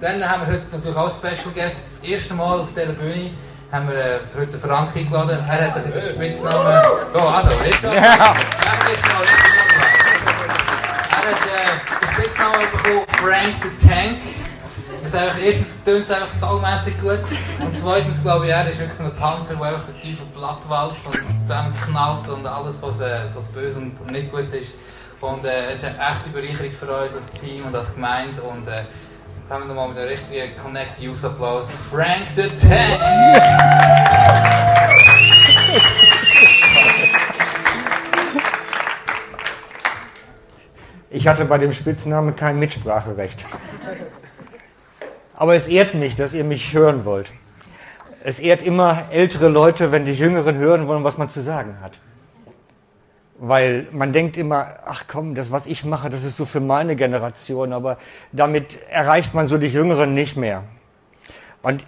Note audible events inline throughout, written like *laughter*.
dann haben wir heute natürlich auch Special Guest. Das erste Mal auf dieser Bühne haben wir äh, für heute Frank eingeladen. Er hat ein den Spitznamen. Oh, also, jetzt. Ja. Er hat äh, den Spitznamen bekommen Frank the Tank. Das ist einfach, erstens tönt es einfach saumässig gut. Und zweitens glaube ich, er ist wirklich so ein Panzer, der einfach den Teufel plattwalzt und zusammenknallt und alles, was, äh, was böse und nicht gut ist. Und äh, es ist eine echte Bereicherung für uns als Team und als Gemeinde. Und äh, haben wir nochmal mit einem richtigen Connect Use Applaus. Frank the Tank! Ich hatte bei dem Spitznamen kein Mitspracherecht. Aber es ehrt mich, dass ihr mich hören wollt. Es ehrt immer ältere Leute, wenn die Jüngeren hören wollen, was man zu sagen hat. Weil man denkt immer, ach komm, das, was ich mache, das ist so für meine Generation, aber damit erreicht man so die Jüngeren nicht mehr. Und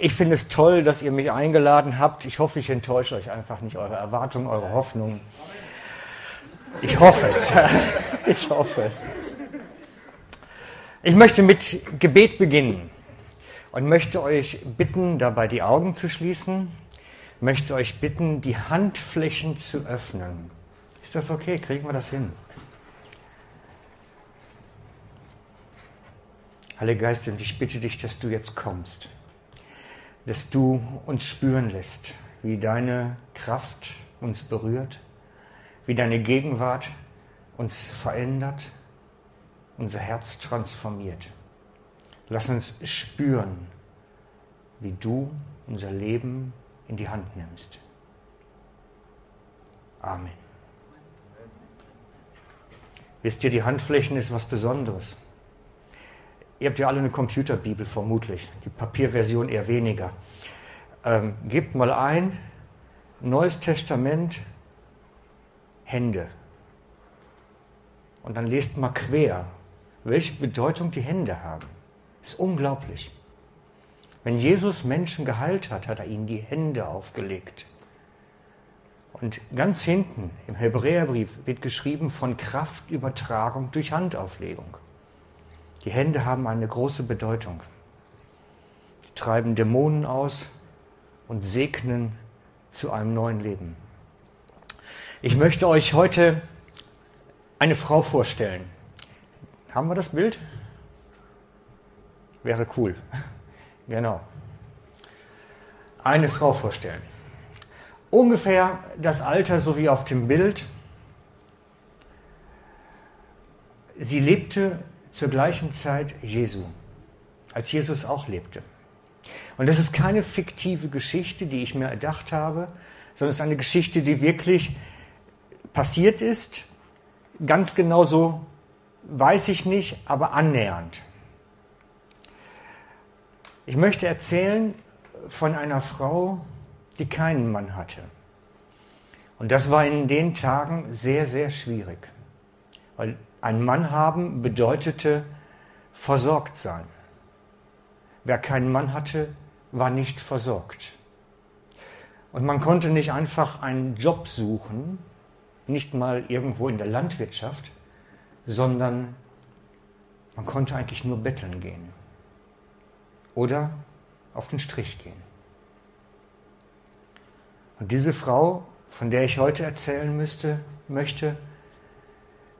ich finde es toll, dass ihr mich eingeladen habt. Ich hoffe, ich enttäusche euch einfach nicht eure Erwartungen, eure Hoffnungen. Ich hoffe es. *laughs* Ich hoffe es. Ich möchte mit Gebet beginnen und möchte euch bitten, dabei die Augen zu schließen, möchte euch bitten, die Handflächen zu öffnen. Ist das okay? Kriegen wir das hin? Heiliger Geist, und ich bitte dich, dass du jetzt kommst, dass du uns spüren lässt, wie deine Kraft uns berührt, wie deine Gegenwart uns verändert unser Herz transformiert. Lass uns spüren, wie du unser Leben in die Hand nimmst. Amen. Wisst ihr, die Handflächen ist was Besonderes. Ihr habt ja alle eine Computerbibel vermutlich, die Papierversion eher weniger. Ähm, gebt mal ein, Neues Testament, Hände. Und dann lest mal quer welche Bedeutung die Hände haben. Ist unglaublich. Wenn Jesus Menschen geheilt hat, hat er ihnen die Hände aufgelegt. Und ganz hinten im Hebräerbrief wird geschrieben von Kraftübertragung durch Handauflegung. Die Hände haben eine große Bedeutung. Die treiben Dämonen aus und segnen zu einem neuen Leben. Ich möchte euch heute eine Frau vorstellen, haben wir das Bild? Wäre cool. *laughs* Genau. Eine Frau vorstellen. Ungefähr das Alter so wie auf dem Bild. Sie lebte zur gleichen Zeit Jesu, als Jesus auch lebte. Und das ist keine fiktive Geschichte, die ich mir erdacht habe, sondern es ist eine Geschichte, die wirklich passiert ist, ganz genauso weiß ich nicht, aber annähernd. Ich möchte erzählen von einer Frau, die keinen Mann hatte. Und das war in den Tagen sehr, sehr schwierig. Weil ein Mann haben bedeutete versorgt sein. Wer keinen Mann hatte, war nicht versorgt. Und man konnte nicht einfach einen Job suchen, nicht mal irgendwo in der Landwirtschaft, sondern man konnte eigentlich nur betteln gehen oder auf den Strich gehen. Und diese Frau, von der ich heute erzählen müsste, möchte,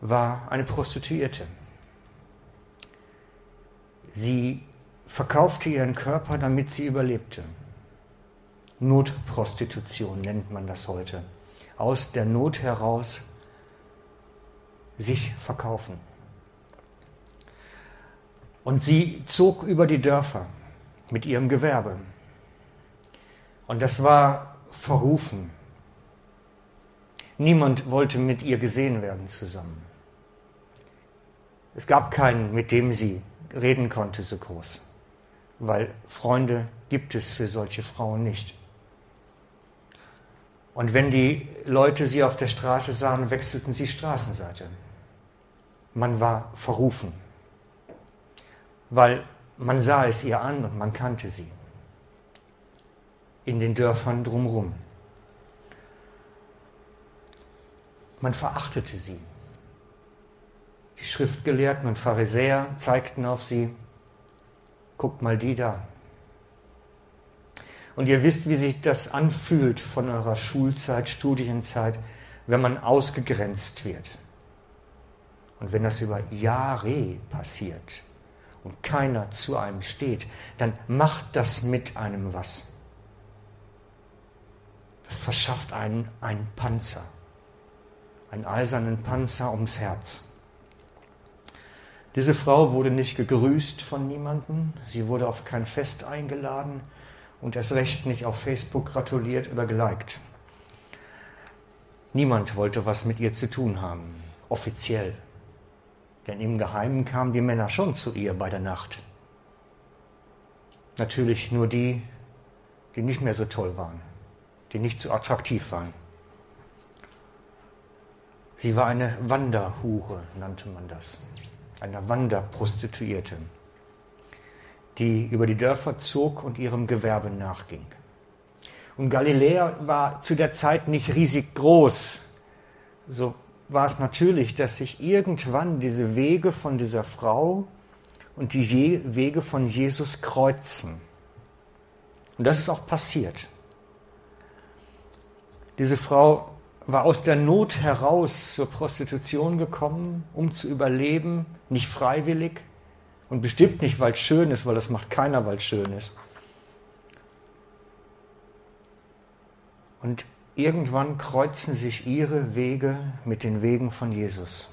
war eine Prostituierte. Sie verkaufte ihren Körper, damit sie überlebte. Notprostitution nennt man das heute. Aus der Not heraus sich verkaufen. Und sie zog über die Dörfer mit ihrem Gewerbe. Und das war verrufen. Niemand wollte mit ihr gesehen werden zusammen. Es gab keinen, mit dem sie reden konnte so groß, weil Freunde gibt es für solche Frauen nicht. Und wenn die Leute sie auf der Straße sahen, wechselten sie Straßenseite man war verrufen, weil man sah es ihr an und man kannte sie in den Dörfern drumherum. Man verachtete sie. Die Schriftgelehrten und Pharisäer zeigten auf sie. guckt mal die da. Und ihr wisst, wie sich das anfühlt von eurer Schulzeit, Studienzeit, wenn man ausgegrenzt wird. Und wenn das über Jahre passiert und keiner zu einem steht, dann macht das mit einem was. Das verschafft einen einen Panzer, einen eisernen Panzer ums Herz. Diese Frau wurde nicht gegrüßt von niemandem, sie wurde auf kein Fest eingeladen und erst recht nicht auf Facebook gratuliert oder geliked. Niemand wollte was mit ihr zu tun haben, offiziell. Denn im Geheimen kamen die Männer schon zu ihr bei der Nacht. Natürlich nur die, die nicht mehr so toll waren, die nicht so attraktiv waren. Sie war eine Wanderhure, nannte man das, eine Wanderprostituierte, die über die Dörfer zog und ihrem Gewerbe nachging. Und Galiläa war zu der Zeit nicht riesig groß. So war es natürlich, dass sich irgendwann diese Wege von dieser Frau und die Wege von Jesus kreuzen. Und das ist auch passiert. Diese Frau war aus der Not heraus zur Prostitution gekommen, um zu überleben, nicht freiwillig und bestimmt nicht, weil es schön ist, weil das macht keiner, weil es schön ist. Und irgendwann kreuzen sich ihre Wege mit den Wegen von Jesus.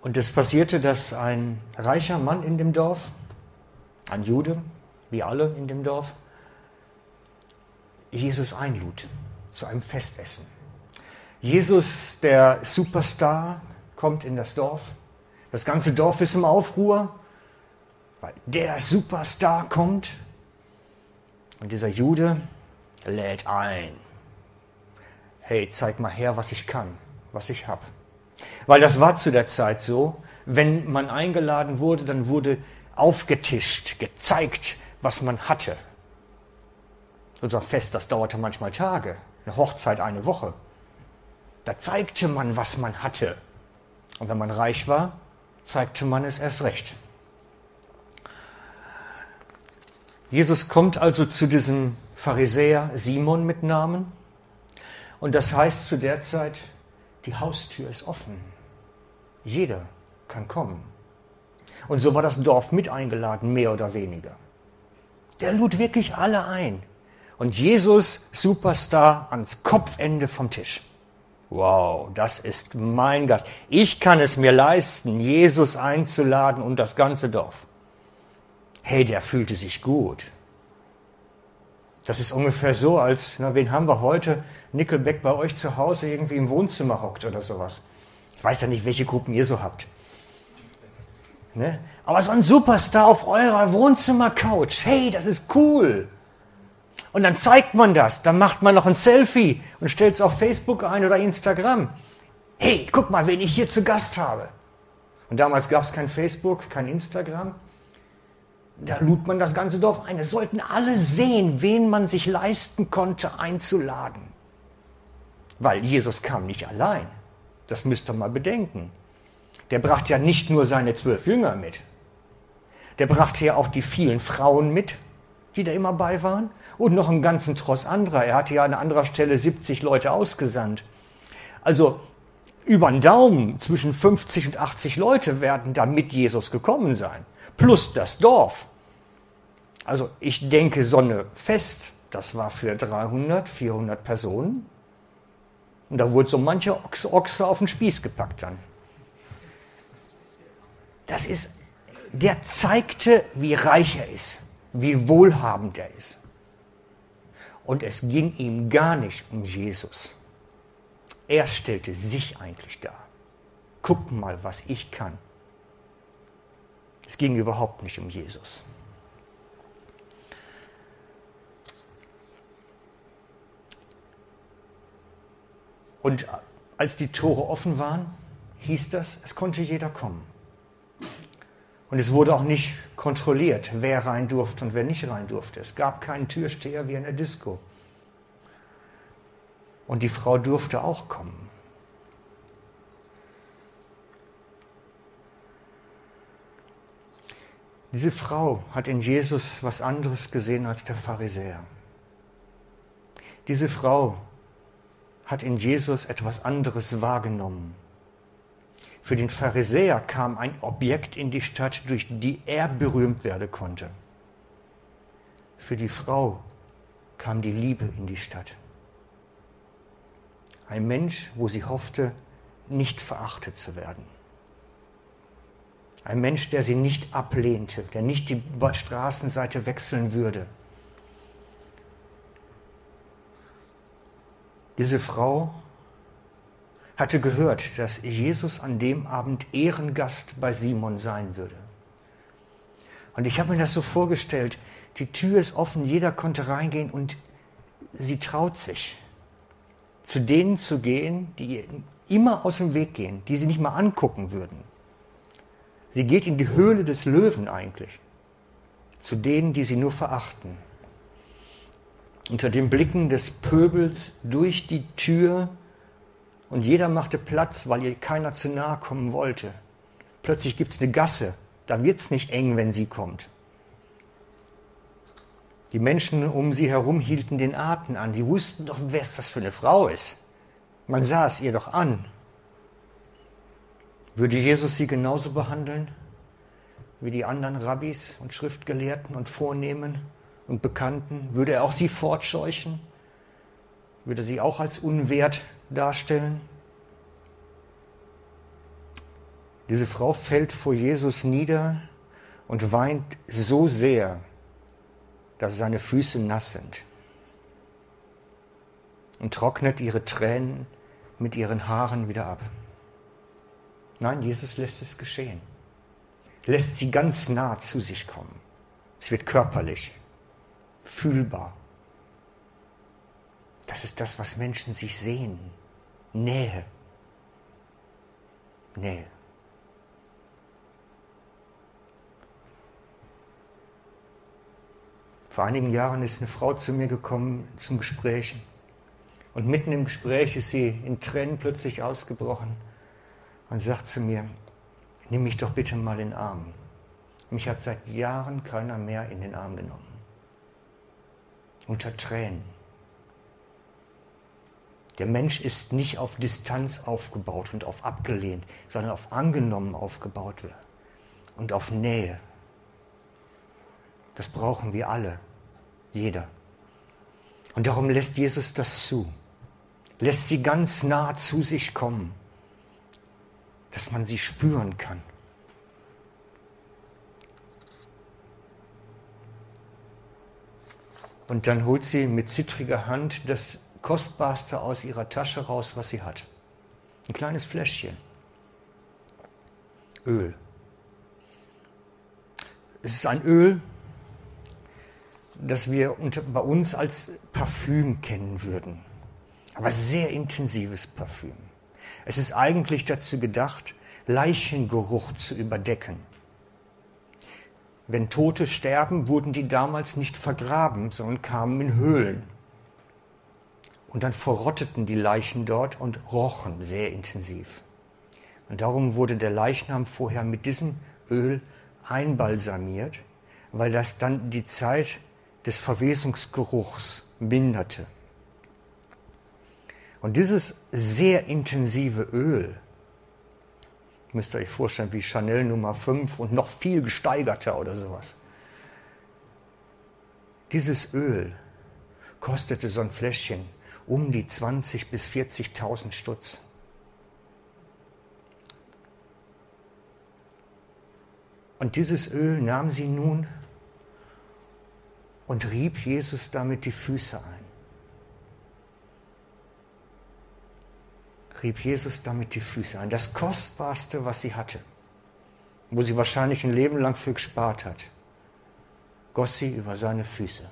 Und es passierte, dass ein reicher Mann in dem Dorf, ein Jude, wie alle in dem Dorf, Jesus einlud zu einem Festessen. Jesus, der Superstar, kommt in das Dorf. Das ganze Dorf ist im Aufruhr weil der Superstar kommt und dieser Jude lädt ein. Hey, zeig mal her, was ich kann, was ich habe. Weil das war zu der Zeit so, wenn man eingeladen wurde, dann wurde aufgetischt, gezeigt, was man hatte. Unser Fest, das dauerte manchmal Tage, eine Hochzeit eine Woche. Da zeigte man, was man hatte. Und wenn man reich war, zeigte man es erst recht. Jesus kommt also zu diesem Pharisäer Simon mit Namen. Und das heißt zu der Zeit, die Haustür ist offen. Jeder kann kommen. Und so war das Dorf mit eingeladen, mehr oder weniger. Der lud wirklich alle ein. Und Jesus, Superstar, ans Kopfende vom Tisch. Wow, das ist mein Gast. Ich kann es mir leisten, Jesus einzuladen und das ganze Dorf hey, der fühlte sich gut. Das ist ungefähr so, als, na, wen haben wir heute? Nickelback bei euch zu Hause irgendwie im Wohnzimmer hockt oder sowas. Ich weiß ja nicht, welche Gruppen ihr so habt. Ne? Aber so ein Superstar auf eurer Wohnzimmercouch, hey, das ist cool. Und dann zeigt man das, dann macht man noch ein Selfie und stellt es auf Facebook ein oder Instagram. Hey, guck mal, wen ich hier zu Gast habe. Und damals gab es kein Facebook, kein Instagram. Da lud man das ganze Dorf ein. Es sollten alle sehen, wen man sich leisten konnte einzuladen. Weil Jesus kam nicht allein. Das müsst ihr mal bedenken. Der brachte ja nicht nur seine zwölf Jünger mit. Der brachte ja auch die vielen Frauen mit, die da immer bei waren. Und noch einen ganzen Tross anderer. Er hatte ja an anderer Stelle 70 Leute ausgesandt. Also über den Daumen zwischen 50 und 80 Leute werden da mit Jesus gekommen sein plus das Dorf. Also ich denke, Sonne fest, das war für 300, 400 Personen. Und da wurde so mancher Ochse, Ochse auf den Spieß gepackt dann. Das ist, der zeigte, wie reich er ist, wie wohlhabend er ist. Und es ging ihm gar nicht um Jesus. Er stellte sich eigentlich dar. Guck mal, was ich kann. Es ging überhaupt nicht um Jesus. Und als die Tore offen waren, hieß das, es konnte jeder kommen. Und es wurde auch nicht kontrolliert, wer rein durfte und wer nicht rein durfte. Es gab keinen Türsteher wie in der Disco. Und die Frau durfte auch kommen. Diese Frau hat in Jesus was anderes gesehen als der Pharisäer. Diese Frau hat in Jesus etwas anderes wahrgenommen für den Pharisäer kam ein Objekt in die Stadt, durch die er berühmt werden konnte. Für die Frau kam die Liebe in die Stadt. Ein Mensch, wo sie hoffte, nicht verachtet zu werden. Ein Mensch, der sie nicht ablehnte, der nicht die Straßenseite wechseln würde. Diese Frau hatte gehört, dass Jesus an dem Abend Ehrengast bei Simon sein würde. Und ich habe mir das so vorgestellt, die Tür ist offen, jeder konnte reingehen und sie traut sich, zu denen zu gehen, die immer aus dem Weg gehen, die sie nicht mal angucken würden. Sie geht in die Höhle des Löwen eigentlich, zu denen, die sie nur verachten. Unter den Blicken des Pöbels durch die Tür und jeder machte Platz, weil ihr keiner zu nahe kommen wollte. Plötzlich gibt es eine Gasse, da wird es nicht eng, wenn sie kommt. Die Menschen um sie herum hielten den Atem an. Sie wussten doch, wer das für eine Frau ist. Man sah es ihr doch an. Würde Jesus sie genauso behandeln wie die anderen Rabbis und Schriftgelehrten und Vornehmen und Bekannten? Würde er auch sie fortscheuchen? Würde sie auch als unwert darstellen? Diese Frau fällt vor Jesus nieder und weint so sehr, dass seine Füße nass sind und trocknet ihre Tränen mit ihren Haaren wieder ab. Nein, Jesus lässt es geschehen. Lässt sie ganz nah zu sich kommen. Es wird körperlich, fühlbar. Das ist das, was Menschen sich sehen. Nähe. Nähe. Vor einigen Jahren ist eine Frau zu mir gekommen zum Gespräch. Und mitten im Gespräch ist sie in Tränen plötzlich ausgebrochen und sagt zu mir, nimm mich doch bitte mal in den Arm. Mich hat seit Jahren keiner mehr in den Arm genommen. Unter Tränen. Der Mensch ist nicht auf Distanz aufgebaut und auf abgelehnt, sondern auf angenommen aufgebaut und auf Nähe. Das brauchen wir alle, jeder. Und darum lässt Jesus das zu, lässt sie ganz nah zu sich kommen dass man sie spüren kann. Und dann holt sie mit zittriger Hand das Kostbarste aus ihrer Tasche raus, was sie hat. Ein kleines Fläschchen. Öl. Es ist ein Öl, das wir bei uns als Parfüm kennen würden. Aber sehr intensives Parfüm. Es ist eigentlich dazu gedacht, Leichengeruch zu überdecken. Wenn Tote sterben, wurden die damals nicht vergraben, sondern kamen in Höhlen. Und dann verrotteten die Leichen dort und rochen sehr intensiv. Und darum wurde der Leichnam vorher mit diesem Öl einbalsamiert, weil das dann die Zeit des Verwesungsgeruchs minderte. Und dieses sehr intensive Öl, müsst ihr euch vorstellen, wie Chanel Nummer 5 und noch viel gesteigerter oder sowas. Dieses Öl kostete so ein Fläschchen um die 20.000 bis 40.000 Stutz. Und dieses Öl nahm sie nun und rieb Jesus damit die Füße ein. rieb Jesus damit die Füße ein. Das Kostbarste, was sie hatte, wo sie wahrscheinlich ein Leben lang für gespart hat, goss sie über seine Füße,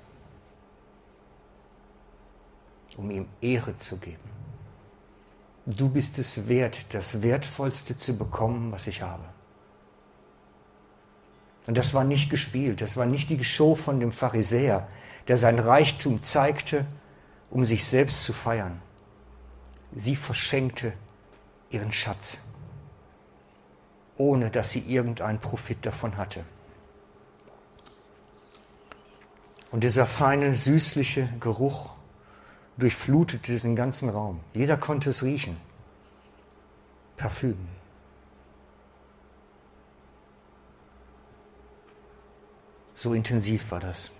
um ihm Ehre zu geben. Du bist es wert, das Wertvollste zu bekommen, was ich habe. Und das war nicht gespielt, das war nicht die Show von dem Pharisäer, der sein Reichtum zeigte, um sich selbst zu feiern sie verschenkte ihren Schatz, ohne dass sie irgendeinen Profit davon hatte. Und dieser feine, süßliche Geruch durchflutete diesen ganzen Raum. Jeder konnte es riechen. Parfüm. So intensiv war das.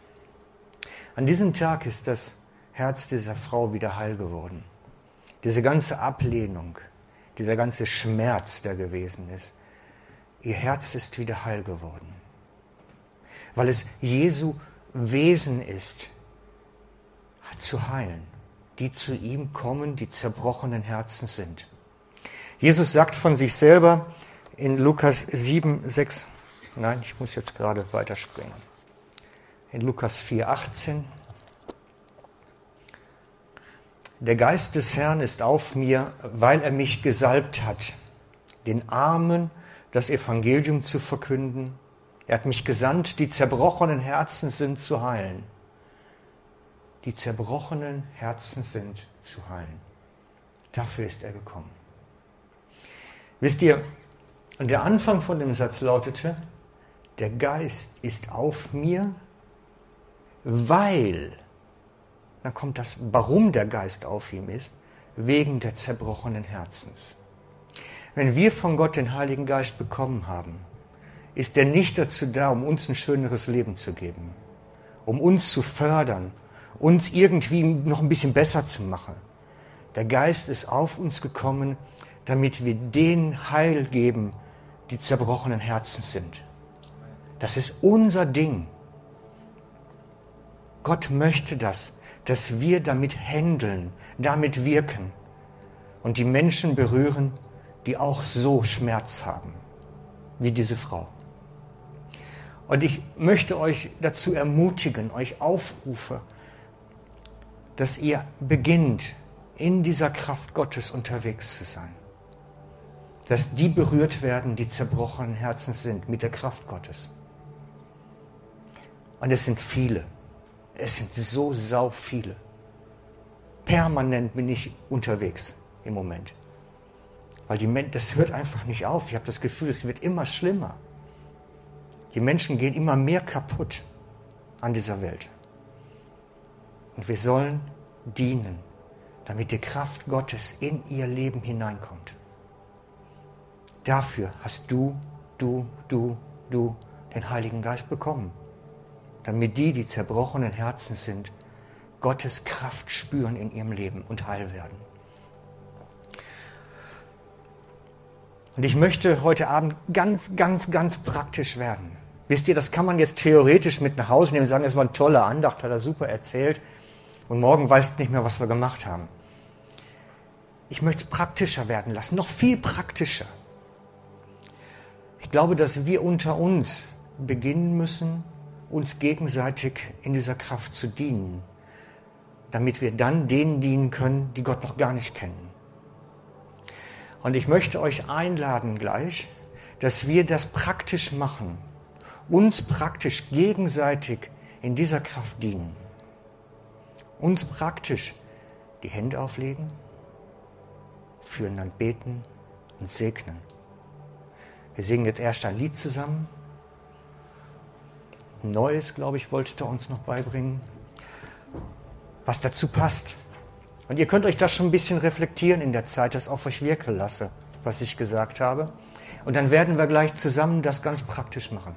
An diesem Tag ist das Herz dieser Frau wieder heil geworden. Diese ganze Ablehnung, dieser ganze Schmerz, der gewesen ist, ihr Herz ist wieder heil geworden. Weil es Jesu Wesen ist, zu heilen, die zu ihm kommen, die zerbrochenen Herzen sind. Jesus sagt von sich selber in Lukas 7, 6, nein, ich muss jetzt gerade weiterspringen. In Lukas 4, 18. Der Geist des Herrn ist auf mir, weil er mich gesalbt hat, den Armen das Evangelium zu verkünden, er hat mich gesandt, die zerbrochenen Herzen sind zu heilen. Die zerbrochenen Herzen sind zu heilen. Dafür ist er gekommen. Wisst ihr, der Anfang von dem Satz lautete, der Geist ist auf mir, weil, dann kommt das, warum der Geist auf ihm ist, wegen der zerbrochenen Herzens. Wenn wir von Gott den Heiligen Geist bekommen haben, ist er nicht dazu da, um uns ein schöneres Leben zu geben, um uns zu fördern, uns irgendwie noch ein bisschen besser zu machen. Der Geist ist auf uns gekommen, damit wir den Heil geben, die zerbrochenen Herzen sind. Das ist unser Ding. Gott möchte das, dass wir damit händeln, damit wirken und die Menschen berühren, die auch so Schmerz haben, wie diese Frau. Und ich möchte euch dazu ermutigen, euch aufrufe, dass ihr beginnt, in dieser Kraft Gottes unterwegs zu sein. Dass die berührt werden, die zerbrochenen Herzen sind, mit der Kraft Gottes. Und es sind viele. Es sind so sau viele. Permanent bin ich unterwegs im Moment. Weil die, das hört einfach nicht auf. Ich habe das Gefühl, es wird immer schlimmer. Die Menschen gehen immer mehr kaputt an dieser Welt. Und wir sollen dienen, damit die Kraft Gottes in ihr Leben hineinkommt. Dafür hast du, du, du, du den Heiligen Geist bekommen. Damit die, die zerbrochenen Herzen sind, Gottes Kraft spüren in ihrem Leben und heil werden. Und ich möchte heute Abend ganz, ganz, ganz praktisch werden. Wisst ihr, das kann man jetzt theoretisch mit nach Hause nehmen und sagen, es war eine tolle Andacht, hat er super erzählt. Und morgen weißt nicht mehr, was wir gemacht haben. Ich möchte es praktischer werden lassen, noch viel praktischer. Ich glaube, dass wir unter uns beginnen müssen, uns gegenseitig in dieser Kraft zu dienen, damit wir dann denen dienen können, die Gott noch gar nicht kennen. Und ich möchte euch einladen gleich, dass wir das praktisch machen uns praktisch gegenseitig in dieser Kraft dienen. Uns praktisch die Hände auflegen, füreinander beten und segnen. Wir singen jetzt erst ein Lied zusammen. Ein neues, glaube ich, wolltet ihr uns noch beibringen, was dazu passt. Und ihr könnt euch das schon ein bisschen reflektieren in der Zeit, das auf euch wirken lasse, was ich gesagt habe. Und dann werden wir gleich zusammen das ganz praktisch machen.